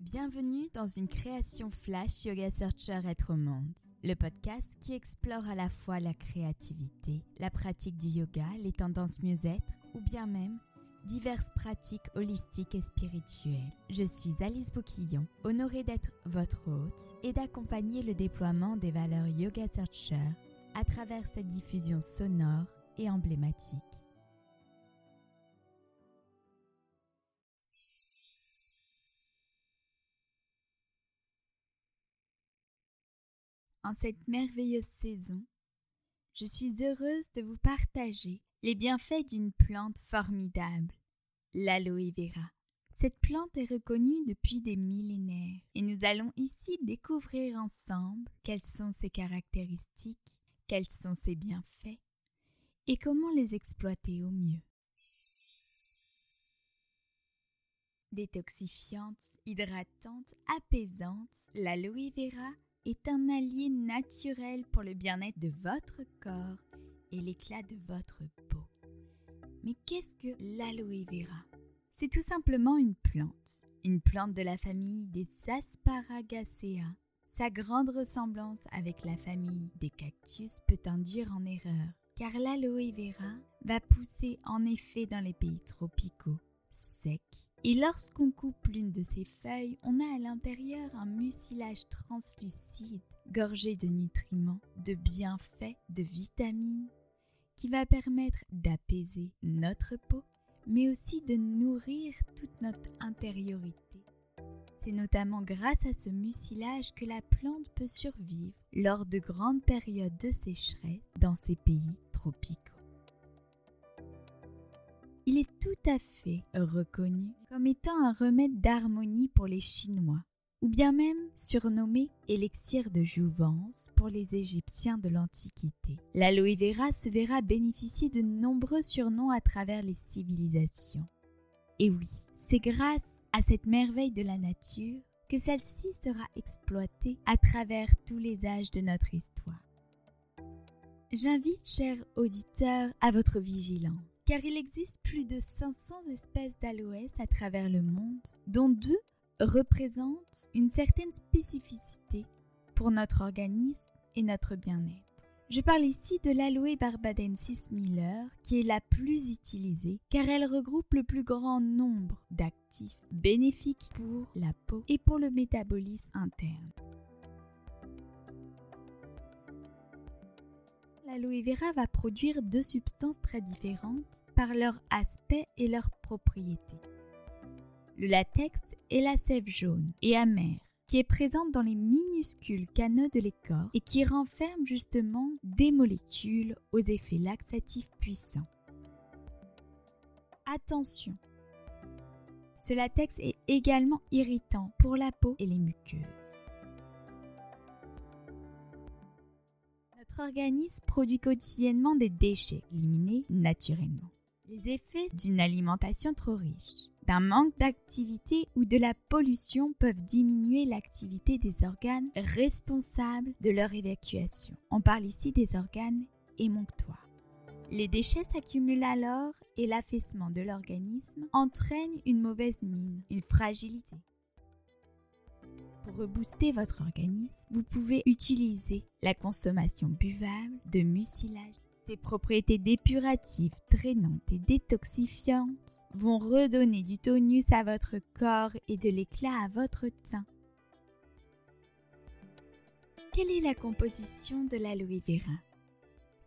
Bienvenue dans une création flash Yoga Searcher Être au Monde, le podcast qui explore à la fois la créativité, la pratique du yoga, les tendances mieux-être ou bien même diverses pratiques holistiques et spirituelles. Je suis Alice Bouquillon, honorée d'être votre hôte et d'accompagner le déploiement des valeurs Yoga Searcher à travers cette diffusion sonore et emblématique. En cette merveilleuse saison, je suis heureuse de vous partager les bienfaits d'une plante formidable, l'aloe vera. Cette plante est reconnue depuis des millénaires et nous allons ici découvrir ensemble quelles sont ses caractéristiques, quels sont ses bienfaits et comment les exploiter au mieux. Détoxifiante, hydratante, apaisante, l'aloe vera est un allié naturel pour le bien-être de votre corps et l'éclat de votre peau. Mais qu'est-ce que l'aloe vera? C'est tout simplement une plante, une plante de la famille des Asparagaceae. Sa grande ressemblance avec la famille des cactus peut induire en erreur, car l'aloe vera va pousser en effet dans les pays tropicaux, secs et lorsqu'on coupe l'une de ces feuilles, on a à l'intérieur un mucilage translucide, gorgé de nutriments, de bienfaits, de vitamines, qui va permettre d'apaiser notre peau, mais aussi de nourrir toute notre intériorité. C'est notamment grâce à ce mucilage que la plante peut survivre lors de grandes périodes de sécheresse dans ces pays tropicaux il est tout à fait reconnu comme étant un remède d'harmonie pour les Chinois, ou bien même surnommé élixir de jouvence pour les Égyptiens de l'Antiquité. L'aloe vera se verra bénéficier de nombreux surnoms à travers les civilisations. Et oui, c'est grâce à cette merveille de la nature que celle-ci sera exploitée à travers tous les âges de notre histoire. J'invite, chers auditeurs, à votre vigilance car il existe plus de 500 espèces d'aloès à travers le monde, dont deux représentent une certaine spécificité pour notre organisme et notre bien-être. Je parle ici de l'aloe barbadensis miller, qui est la plus utilisée car elle regroupe le plus grand nombre d'actifs bénéfiques pour la peau et pour le métabolisme interne. L'aloe vera va produire deux substances très différentes par leur aspect et leurs propriétés. Le latex est la sève jaune et amère qui est présente dans les minuscules canaux de l'écorce et qui renferme justement des molécules aux effets laxatifs puissants. Attention, ce latex est également irritant pour la peau et les muqueuses. Notre organisme produit quotidiennement des déchets éliminés naturellement. Les effets d'une alimentation trop riche, d'un manque d'activité ou de la pollution peuvent diminuer l'activité des organes responsables de leur évacuation. On parle ici des organes émonctoires. Les déchets s'accumulent alors et l'affaissement de l'organisme entraîne une mauvaise mine, une fragilité, pour rebooster votre organisme, vous pouvez utiliser la consommation buvable de mucilage. Ces propriétés dépuratives, drainantes et détoxifiantes vont redonner du tonus à votre corps et de l'éclat à votre teint. Quelle est la composition de l'aloe vera?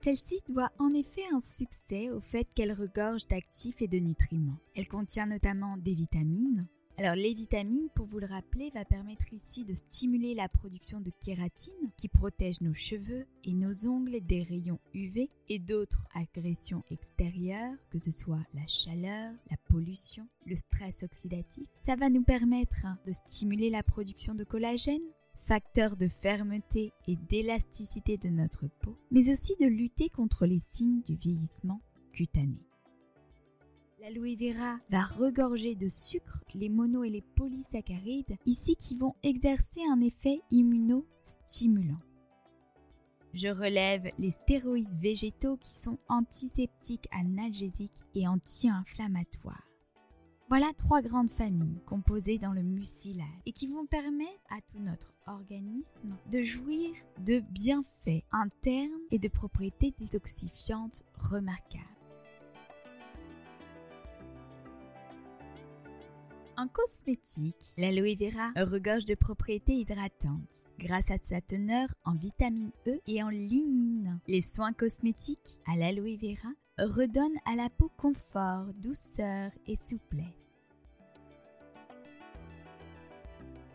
Celle-ci doit en effet un succès au fait qu'elle regorge d'actifs et de nutriments. Elle contient notamment des vitamines, alors les vitamines, pour vous le rappeler, va permettre ici de stimuler la production de kératine qui protège nos cheveux et nos ongles des rayons UV et d'autres agressions extérieures, que ce soit la chaleur, la pollution, le stress oxydatif. Ça va nous permettre hein, de stimuler la production de collagène, facteur de fermeté et d'élasticité de notre peau, mais aussi de lutter contre les signes du vieillissement cutané. L'aloe vera va regorger de sucre les mono et les polysaccharides, ici qui vont exercer un effet immunostimulant. Je relève les stéroïdes végétaux qui sont antiseptiques, analgésiques et anti-inflammatoires. Voilà trois grandes familles composées dans le mucilage et qui vont permettre à tout notre organisme de jouir de bienfaits internes et de propriétés détoxifiantes remarquables. En cosmétique, l'aloe vera regorge de propriétés hydratantes grâce à sa teneur en vitamine E et en lignine. Les soins cosmétiques à l'aloe vera redonnent à la peau confort, douceur et souplesse.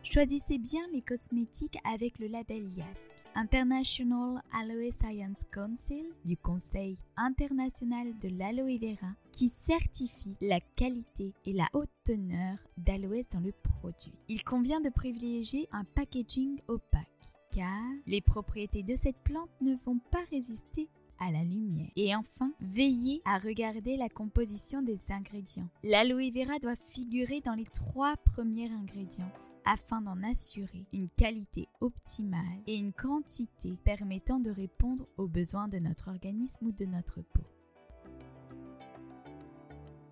Choisissez bien les cosmétiques avec le label YASK, International Aloe Science Council du Conseil international de l'aloe vera, qui certifie la qualité et la haute teneur d'aloès dans le produit. Il convient de privilégier un packaging opaque, car les propriétés de cette plante ne vont pas résister à la lumière. Et enfin, veillez à regarder la composition des ingrédients. L'aloe vera doit figurer dans les trois premiers ingrédients afin d'en assurer une qualité optimale et une quantité permettant de répondre aux besoins de notre organisme ou de notre peau.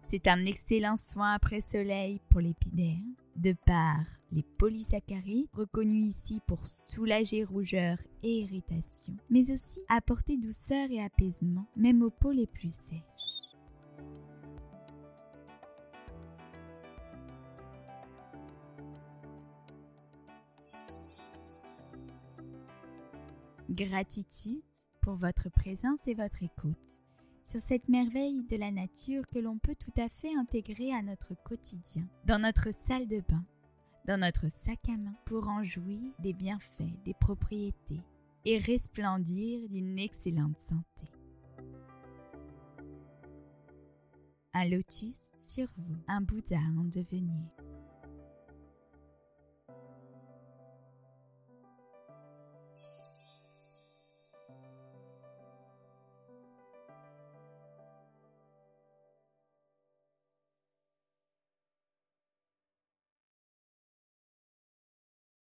C'est un excellent soin après soleil pour l'épiderme, de par les polysaccharides reconnus ici pour soulager rougeur et irritation, mais aussi apporter douceur et apaisement même aux peaux les plus sèches. Gratitude pour votre présence et votre écoute sur cette merveille de la nature que l'on peut tout à fait intégrer à notre quotidien, dans notre salle de bain, dans notre sac à main, pour en jouir des bienfaits, des propriétés et resplendir d'une excellente santé. Un lotus sur vous, un Bouddha en devenir.